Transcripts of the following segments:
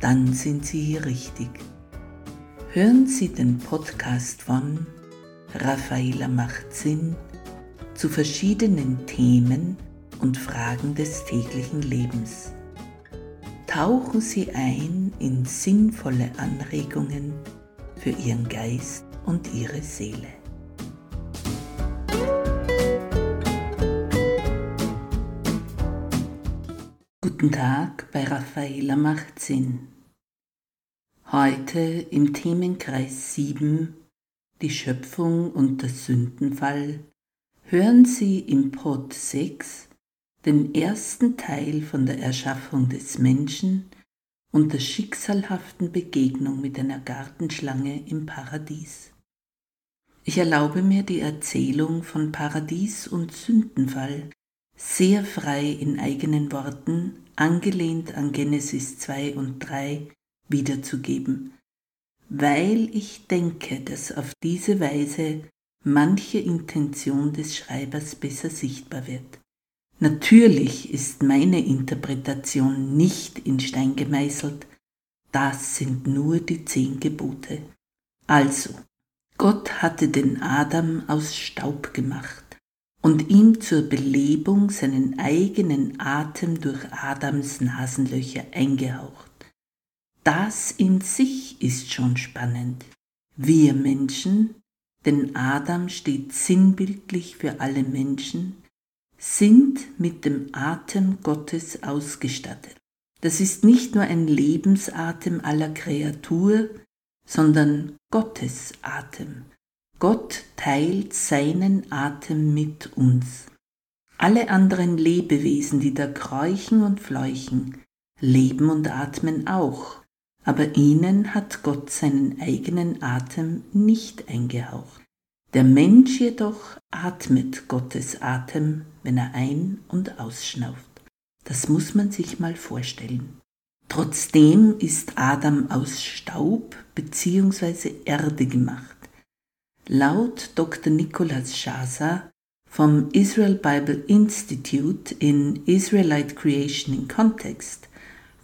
dann sind Sie hier richtig. Hören Sie den Podcast von Raffaela macht Sinn zu verschiedenen Themen und Fragen des täglichen Lebens. Tauchen Sie ein in sinnvolle Anregungen für Ihren Geist und Ihre Seele. Guten Tag bei Raffaela macht Sinn. Heute im Themenkreis 7 Die Schöpfung und der Sündenfall hören Sie im Pod 6 den ersten Teil von der Erschaffung des Menschen und der schicksalhaften Begegnung mit einer Gartenschlange im Paradies. Ich erlaube mir die Erzählung von Paradies und Sündenfall sehr frei in eigenen Worten angelehnt an Genesis 2 und 3 wiederzugeben, weil ich denke, dass auf diese Weise manche Intention des Schreibers besser sichtbar wird. Natürlich ist meine Interpretation nicht in Stein gemeißelt, das sind nur die zehn Gebote. Also, Gott hatte den Adam aus Staub gemacht und ihm zur Belebung seinen eigenen Atem durch Adams Nasenlöcher eingehaucht. Das in sich ist schon spannend. Wir Menschen, denn Adam steht sinnbildlich für alle Menschen, sind mit dem Atem Gottes ausgestattet. Das ist nicht nur ein Lebensatem aller Kreatur, sondern Gottes Atem. Gott teilt seinen Atem mit uns. Alle anderen Lebewesen, die da kräuchen und fleuchen, leben und atmen auch, aber ihnen hat Gott seinen eigenen Atem nicht eingehaucht. Der Mensch jedoch atmet Gottes Atem, wenn er ein- und ausschnauft. Das muss man sich mal vorstellen. Trotzdem ist Adam aus Staub bzw. Erde gemacht. Laut Dr. Nicholas Shaza vom Israel Bible Institute in Israelite Creation in Context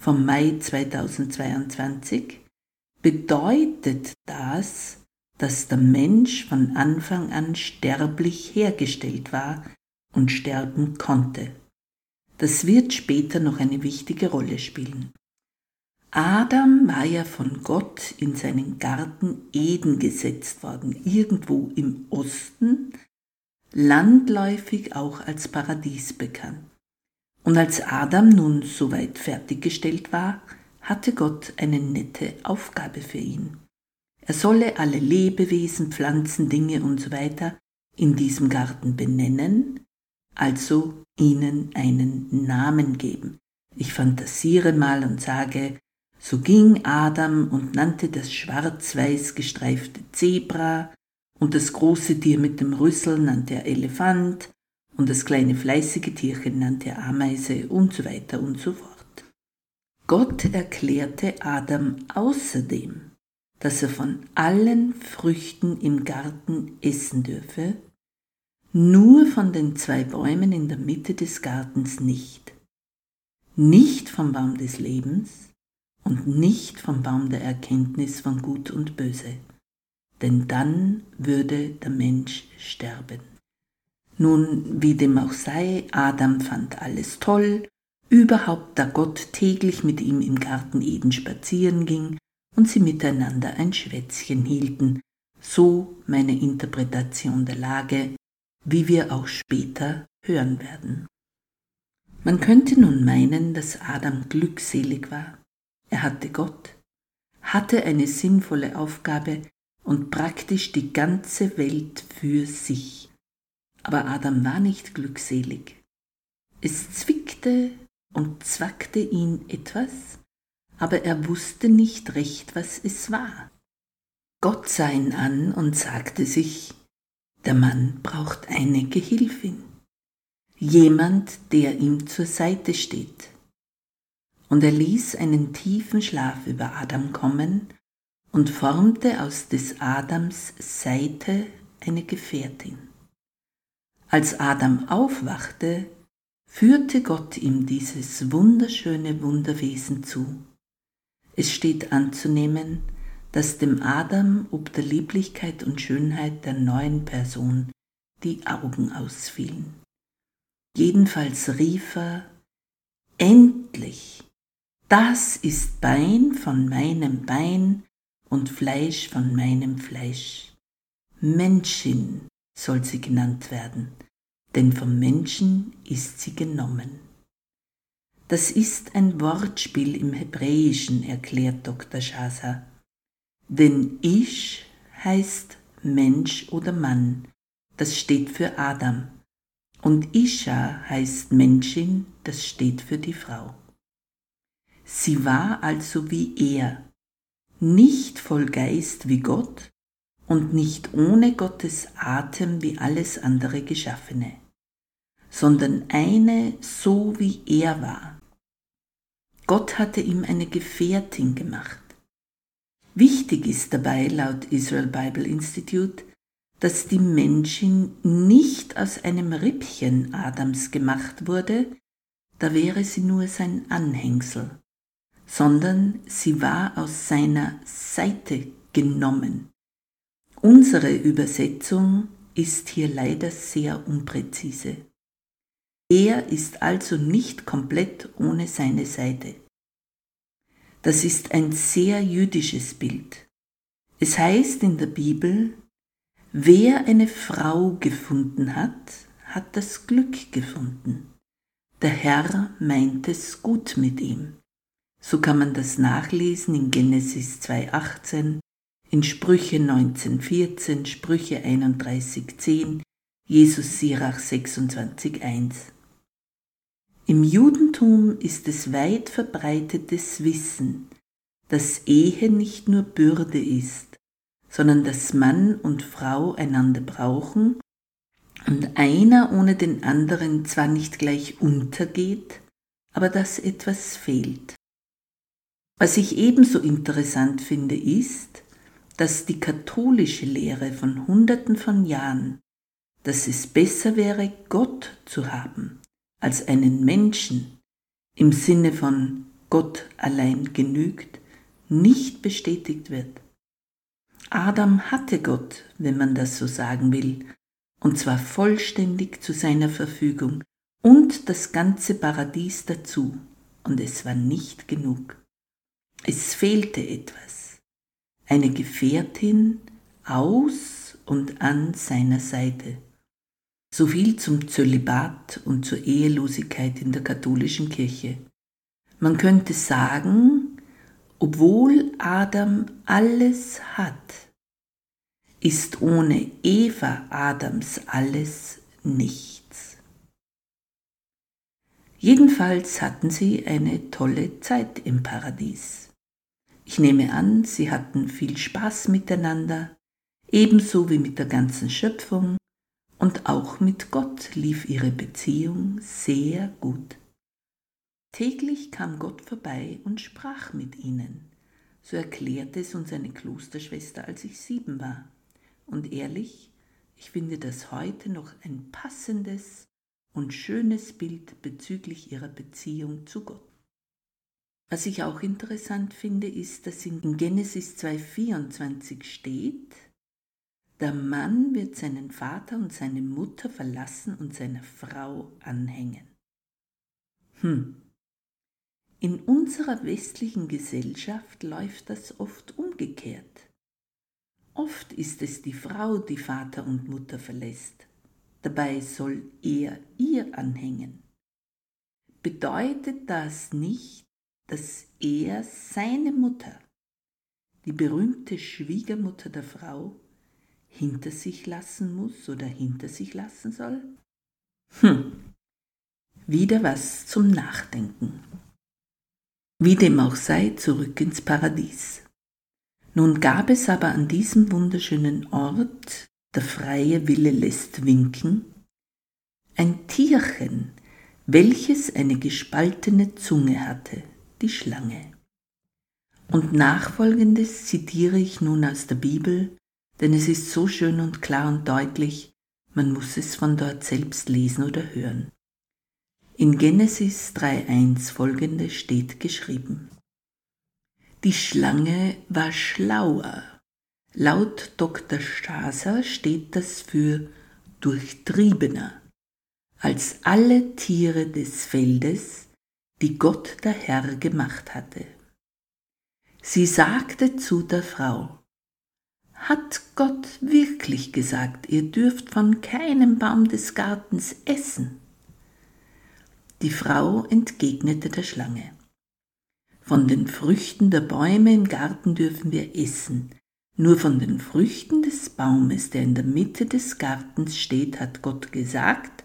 vom Mai 2022 bedeutet das, dass der Mensch von Anfang an sterblich hergestellt war und sterben konnte. Das wird später noch eine wichtige Rolle spielen. Adam war ja von Gott in seinen Garten Eden gesetzt worden, irgendwo im Osten, landläufig auch als Paradies bekannt. Und als Adam nun soweit fertiggestellt war, hatte Gott eine nette Aufgabe für ihn. Er solle alle Lebewesen, Pflanzen, Dinge und so in diesem Garten benennen, also ihnen einen Namen geben. Ich fantasiere mal und sage, so ging Adam und nannte das schwarz-weiß gestreifte Zebra, und das große Tier mit dem Rüssel nannte er Elefant, und das kleine fleißige Tierchen nannte Ameise und so weiter und so fort. Gott erklärte Adam außerdem, dass er von allen Früchten im Garten essen dürfe, nur von den zwei Bäumen in der Mitte des Gartens nicht. Nicht vom Baum des Lebens, und nicht vom Baum der Erkenntnis von Gut und Böse, denn dann würde der Mensch sterben. Nun, wie dem auch sei, Adam fand alles toll, überhaupt da Gott täglich mit ihm im Garten Eden spazieren ging und sie miteinander ein Schwätzchen hielten, so meine Interpretation der Lage, wie wir auch später hören werden. Man könnte nun meinen, dass Adam glückselig war, er hatte Gott, hatte eine sinnvolle Aufgabe und praktisch die ganze Welt für sich. Aber Adam war nicht glückselig. Es zwickte und zwackte ihn etwas, aber er wusste nicht recht, was es war. Gott sah ihn an und sagte sich, der Mann braucht eine Gehilfin, jemand, der ihm zur Seite steht. Und er ließ einen tiefen Schlaf über Adam kommen und formte aus des Adams Seite eine Gefährtin. Als Adam aufwachte, führte Gott ihm dieses wunderschöne Wunderwesen zu. Es steht anzunehmen, dass dem Adam ob der Lieblichkeit und Schönheit der neuen Person die Augen ausfielen. Jedenfalls rief er, Endlich, das ist Bein von meinem Bein und Fleisch von meinem Fleisch. Menschin soll sie genannt werden, denn vom Menschen ist sie genommen. Das ist ein Wortspiel im Hebräischen, erklärt Dr. Schasa. Denn Ich heißt Mensch oder Mann, das steht für Adam. Und Isha heißt Menschin, das steht für die Frau. Sie war also wie er, nicht voll Geist wie Gott und nicht ohne Gottes Atem wie alles andere Geschaffene, sondern eine so wie er war. Gott hatte ihm eine Gefährtin gemacht. Wichtig ist dabei laut Israel Bible Institute, dass die Menschin nicht aus einem Rippchen Adams gemacht wurde, da wäre sie nur sein Anhängsel, sondern sie war aus seiner Seite genommen. Unsere Übersetzung ist hier leider sehr unpräzise. Er ist also nicht komplett ohne seine Seite. Das ist ein sehr jüdisches Bild. Es heißt in der Bibel, wer eine Frau gefunden hat, hat das Glück gefunden. Der Herr meint es gut mit ihm. So kann man das nachlesen in Genesis 2.18, in Sprüche 19.14, Sprüche 31.10, Jesus Sirach 26.1. Im Judentum ist es weit verbreitetes Wissen, dass Ehe nicht nur Bürde ist, sondern dass Mann und Frau einander brauchen und einer ohne den anderen zwar nicht gleich untergeht, aber dass etwas fehlt. Was ich ebenso interessant finde, ist, dass die katholische Lehre von Hunderten von Jahren, dass es besser wäre, Gott zu haben, als einen Menschen im Sinne von Gott allein genügt, nicht bestätigt wird. Adam hatte Gott, wenn man das so sagen will, und zwar vollständig zu seiner Verfügung und das ganze Paradies dazu, und es war nicht genug. Es fehlte etwas, eine Gefährtin aus und an seiner Seite. So viel zum Zölibat und zur Ehelosigkeit in der katholischen Kirche. Man könnte sagen, obwohl Adam alles hat, ist ohne Eva Adams alles nichts. Jedenfalls hatten sie eine tolle Zeit im Paradies. Ich nehme an, sie hatten viel Spaß miteinander, ebenso wie mit der ganzen Schöpfung, und auch mit Gott lief ihre Beziehung sehr gut. Täglich kam Gott vorbei und sprach mit ihnen. So erklärte es uns eine Klosterschwester, als ich sieben war. Und ehrlich, ich finde das heute noch ein passendes und schönes Bild bezüglich ihrer Beziehung zu Gott. Was ich auch interessant finde, ist, dass in Genesis 2.24 steht, der Mann wird seinen Vater und seine Mutter verlassen und seiner Frau anhängen. Hm. In unserer westlichen Gesellschaft läuft das oft umgekehrt. Oft ist es die Frau, die Vater und Mutter verlässt. Dabei soll er ihr anhängen. Bedeutet das nicht, dass er seine Mutter, die berühmte Schwiegermutter der Frau, hinter sich lassen muss oder hinter sich lassen soll? Hm, wieder was zum Nachdenken. Wie dem auch sei, zurück ins Paradies. Nun gab es aber an diesem wunderschönen Ort, der freie Wille lässt winken, ein Tierchen, welches eine gespaltene Zunge hatte, die Schlange. Und nachfolgendes zitiere ich nun aus der Bibel, denn es ist so schön und klar und deutlich, man muss es von dort selbst lesen oder hören. In Genesis 3.1 folgende steht geschrieben. Die Schlange war schlauer. Laut Dr. Staser steht das für durchtriebener als alle Tiere des Feldes, die Gott der Herr gemacht hatte. Sie sagte zu der Frau, Hat Gott wirklich gesagt, ihr dürft von keinem Baum des Gartens essen? Die Frau entgegnete der Schlange, Von den Früchten der Bäume im Garten dürfen wir essen, nur von den Früchten des Baumes, der in der Mitte des Gartens steht, hat Gott gesagt,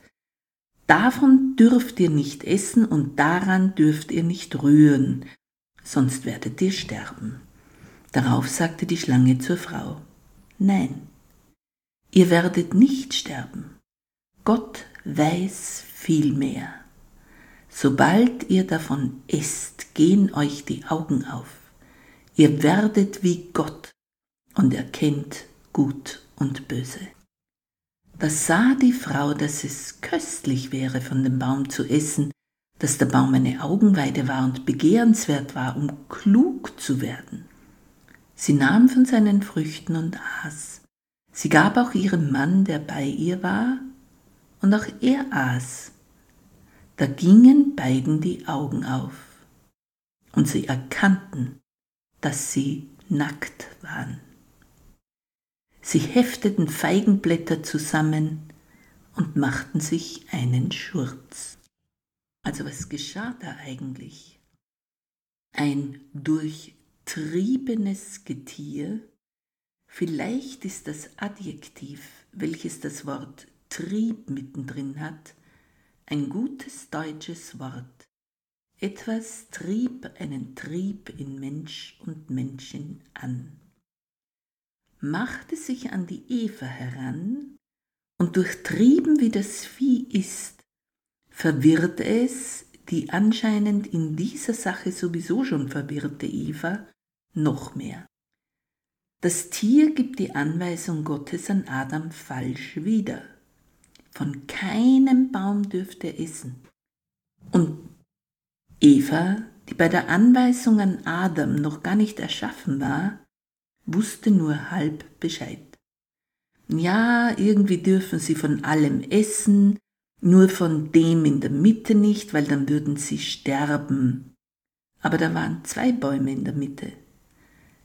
Davon dürft ihr nicht essen und daran dürft ihr nicht rühren, sonst werdet ihr sterben. Darauf sagte die Schlange zur Frau, Nein, ihr werdet nicht sterben. Gott weiß viel mehr. Sobald ihr davon esst, gehen euch die Augen auf. Ihr werdet wie Gott und erkennt Gut und Böse. Da sah die Frau, dass es köstlich wäre, von dem Baum zu essen, dass der Baum eine Augenweide war und begehrenswert war, um klug zu werden. Sie nahm von seinen Früchten und aß. Sie gab auch ihrem Mann, der bei ihr war, und auch er aß. Da gingen beiden die Augen auf, und sie erkannten, dass sie nackt waren. Sie hefteten Feigenblätter zusammen und machten sich einen Schurz. Also was geschah da eigentlich? Ein durchtriebenes Getier, vielleicht ist das Adjektiv, welches das Wort Trieb mittendrin hat, ein gutes deutsches Wort. Etwas trieb einen Trieb in Mensch und Menschen an machte sich an die Eva heran und durchtrieben wie das Vieh ist, verwirrt es die anscheinend in dieser Sache sowieso schon verwirrte Eva noch mehr. Das Tier gibt die Anweisung Gottes an Adam falsch wieder. Von keinem Baum dürfte er essen. Und Eva, die bei der Anweisung an Adam noch gar nicht erschaffen war, wusste nur halb Bescheid. Ja, irgendwie dürfen sie von allem essen, nur von dem in der Mitte nicht, weil dann würden sie sterben. Aber da waren zwei Bäume in der Mitte.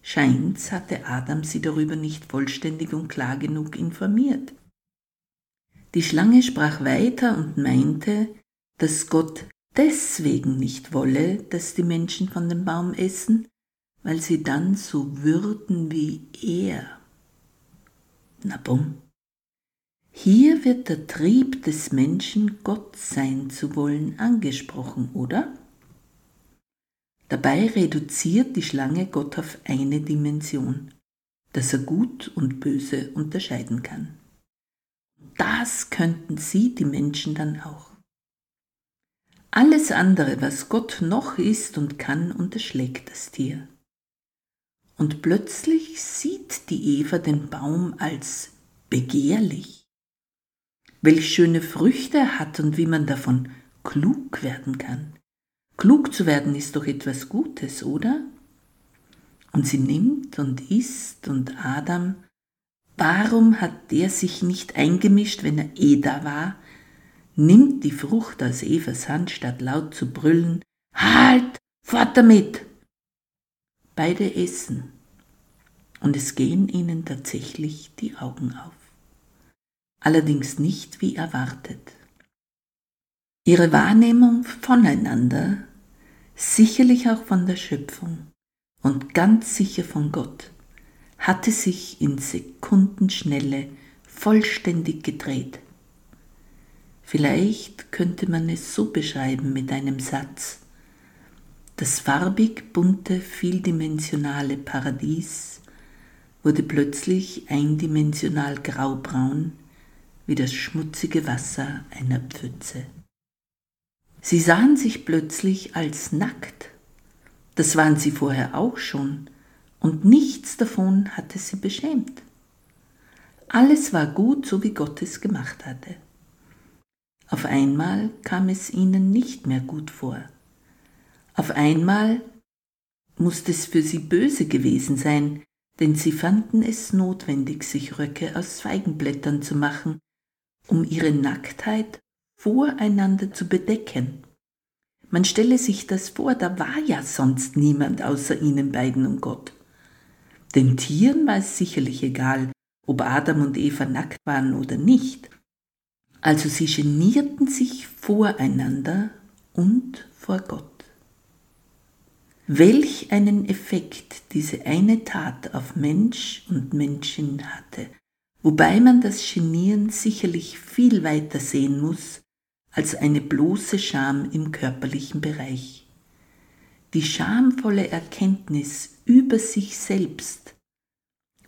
Scheint's hatte Adam sie darüber nicht vollständig und klar genug informiert. Die Schlange sprach weiter und meinte, dass Gott deswegen nicht wolle, dass die Menschen von dem Baum essen, weil sie dann so würden wie er. Na bumm. Hier wird der Trieb des Menschen, Gott sein zu wollen, angesprochen, oder? Dabei reduziert die Schlange Gott auf eine Dimension, dass er gut und böse unterscheiden kann. Das könnten sie, die Menschen, dann auch. Alles andere, was Gott noch ist und kann, unterschlägt das Tier. Und plötzlich sieht die Eva den Baum als begehrlich. Welch schöne Früchte er hat und wie man davon klug werden kann. Klug zu werden ist doch etwas Gutes, oder? Und sie nimmt und isst und Adam, warum hat der sich nicht eingemischt, wenn er eh da war, nimmt die Frucht aus Evas Hand, statt laut zu brüllen, Halt, fort damit! Beide essen und es gehen ihnen tatsächlich die Augen auf. Allerdings nicht wie erwartet. Ihre Wahrnehmung voneinander, sicherlich auch von der Schöpfung und ganz sicher von Gott, hatte sich in Sekundenschnelle vollständig gedreht. Vielleicht könnte man es so beschreiben mit einem Satz. Das farbig bunte, vieldimensionale Paradies wurde plötzlich eindimensional graubraun wie das schmutzige Wasser einer Pfütze. Sie sahen sich plötzlich als nackt. Das waren sie vorher auch schon, und nichts davon hatte sie beschämt. Alles war gut, so wie Gott es gemacht hatte. Auf einmal kam es ihnen nicht mehr gut vor. Auf einmal musste es für sie böse gewesen sein, denn sie fanden es notwendig, sich Röcke aus Feigenblättern zu machen, um ihre Nacktheit voreinander zu bedecken. Man stelle sich das vor, da war ja sonst niemand außer ihnen beiden und Gott. Den Tieren war es sicherlich egal, ob Adam und Eva nackt waren oder nicht. Also sie genierten sich voreinander und vor Gott. Welch einen Effekt diese eine Tat auf Mensch und Menschen hatte, wobei man das Genieren sicherlich viel weiter sehen muss als eine bloße Scham im körperlichen Bereich. Die schamvolle Erkenntnis über sich selbst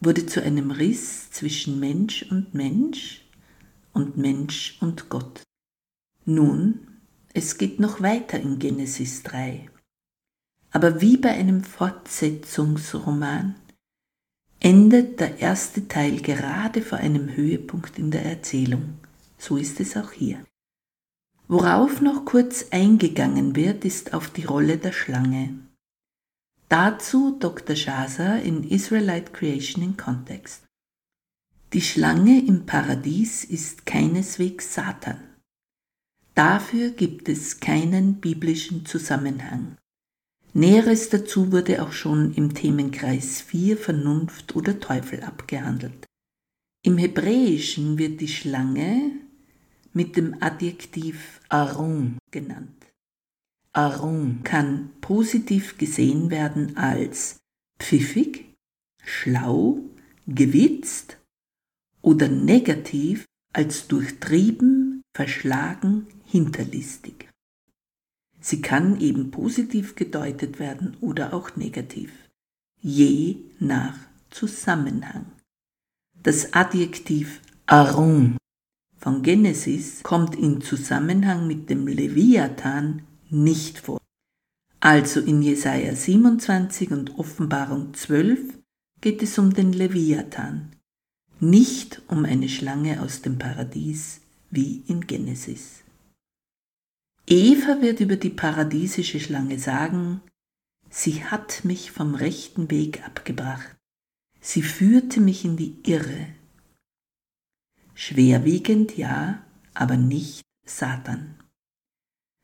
wurde zu einem Riss zwischen Mensch und Mensch und Mensch und Gott. Nun, es geht noch weiter in Genesis 3. Aber wie bei einem Fortsetzungsroman endet der erste Teil gerade vor einem Höhepunkt in der Erzählung. So ist es auch hier. Worauf noch kurz eingegangen wird, ist auf die Rolle der Schlange. Dazu Dr. Shaza in Israelite Creation in Context. Die Schlange im Paradies ist keineswegs Satan. Dafür gibt es keinen biblischen Zusammenhang. Näheres dazu wurde auch schon im Themenkreis 4 Vernunft oder Teufel abgehandelt. Im Hebräischen wird die Schlange mit dem Adjektiv Arum genannt. Arum kann positiv gesehen werden als pfiffig, schlau, gewitzt oder negativ als durchtrieben, verschlagen, hinterlistig. Sie kann eben positiv gedeutet werden oder auch negativ, je nach Zusammenhang. Das Adjektiv Arum von Genesis kommt in Zusammenhang mit dem Leviathan nicht vor. Also in Jesaja 27 und Offenbarung 12 geht es um den Leviathan, nicht um eine Schlange aus dem Paradies wie in Genesis. Eva wird über die paradiesische Schlange sagen, sie hat mich vom rechten Weg abgebracht, sie führte mich in die Irre. Schwerwiegend ja, aber nicht Satan.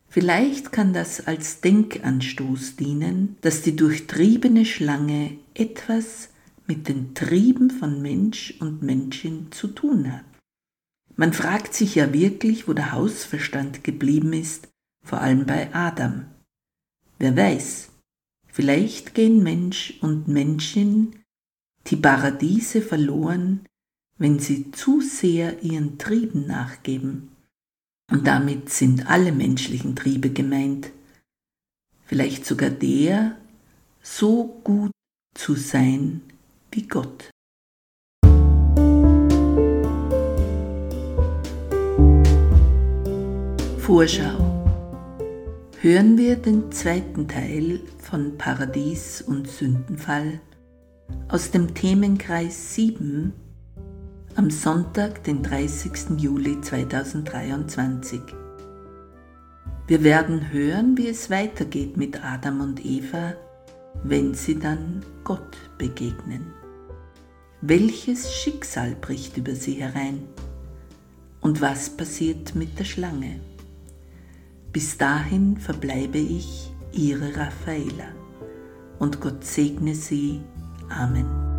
Vielleicht kann das als Denkanstoß dienen, dass die durchtriebene Schlange etwas mit den Trieben von Mensch und Menschin zu tun hat. Man fragt sich ja wirklich, wo der Hausverstand geblieben ist, vor allem bei Adam. Wer weiß, vielleicht gehen Mensch und Menschin die Paradiese verloren, wenn sie zu sehr ihren Trieben nachgeben. Und damit sind alle menschlichen Triebe gemeint, vielleicht sogar der, so gut zu sein wie Gott. Vorschau hören wir den zweiten Teil von Paradies und Sündenfall aus dem Themenkreis 7 am Sonntag, den 30. Juli 2023. Wir werden hören, wie es weitergeht mit Adam und Eva, wenn sie dann Gott begegnen. Welches Schicksal bricht über sie herein? Und was passiert mit der Schlange? Bis dahin verbleibe ich, Ihre Raffaela. Und Gott segne Sie. Amen.